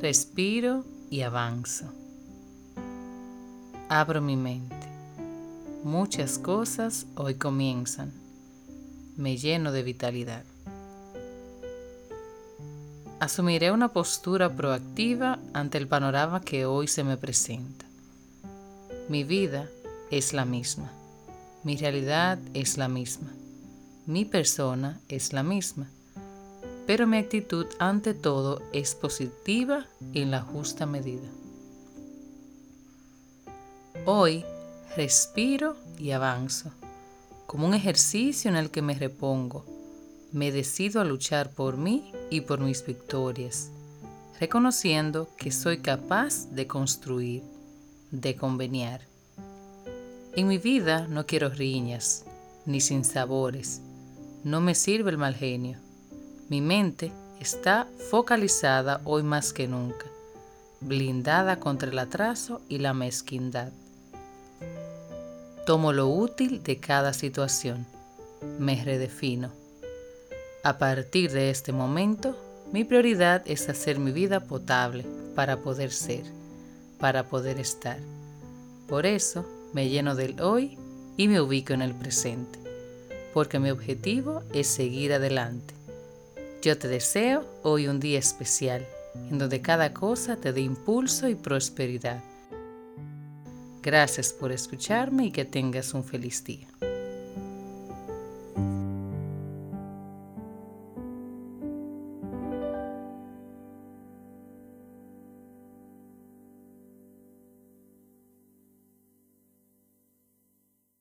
respiro y avanzo. Abro mi mente. Muchas cosas hoy comienzan. Me lleno de vitalidad. Asumiré una postura proactiva ante el panorama que hoy se me presenta. Mi vida es la misma. Mi realidad es la misma. Mi persona es la misma pero mi actitud ante todo es positiva en la justa medida. Hoy respiro y avanzo, como un ejercicio en el que me repongo. Me decido a luchar por mí y por mis victorias, reconociendo que soy capaz de construir, de conveniar. En mi vida no quiero riñas, ni sinsabores. No me sirve el mal genio mi mente está focalizada hoy más que nunca, blindada contra el atraso y la mezquindad. Tomo lo útil de cada situación, me redefino. A partir de este momento, mi prioridad es hacer mi vida potable para poder ser, para poder estar. Por eso me lleno del hoy y me ubico en el presente, porque mi objetivo es seguir adelante yo te deseo hoy un día especial, en donde cada cosa te dé impulso y prosperidad. Gracias por escucharme y que tengas un feliz día.